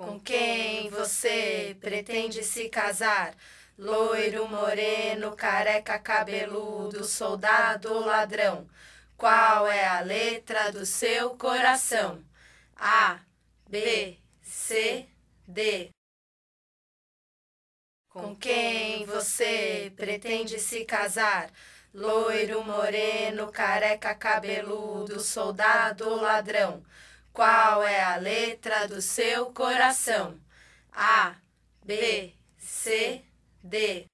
Com quem você pretende se casar? Loiro, moreno, careca, cabeludo, soldado ladrão? Qual é a letra do seu coração? A, B, C, D. Com quem você pretende se casar? Loiro, moreno, careca, cabeludo, soldado ladrão? Qual é a letra do seu coração? A, B, C, D.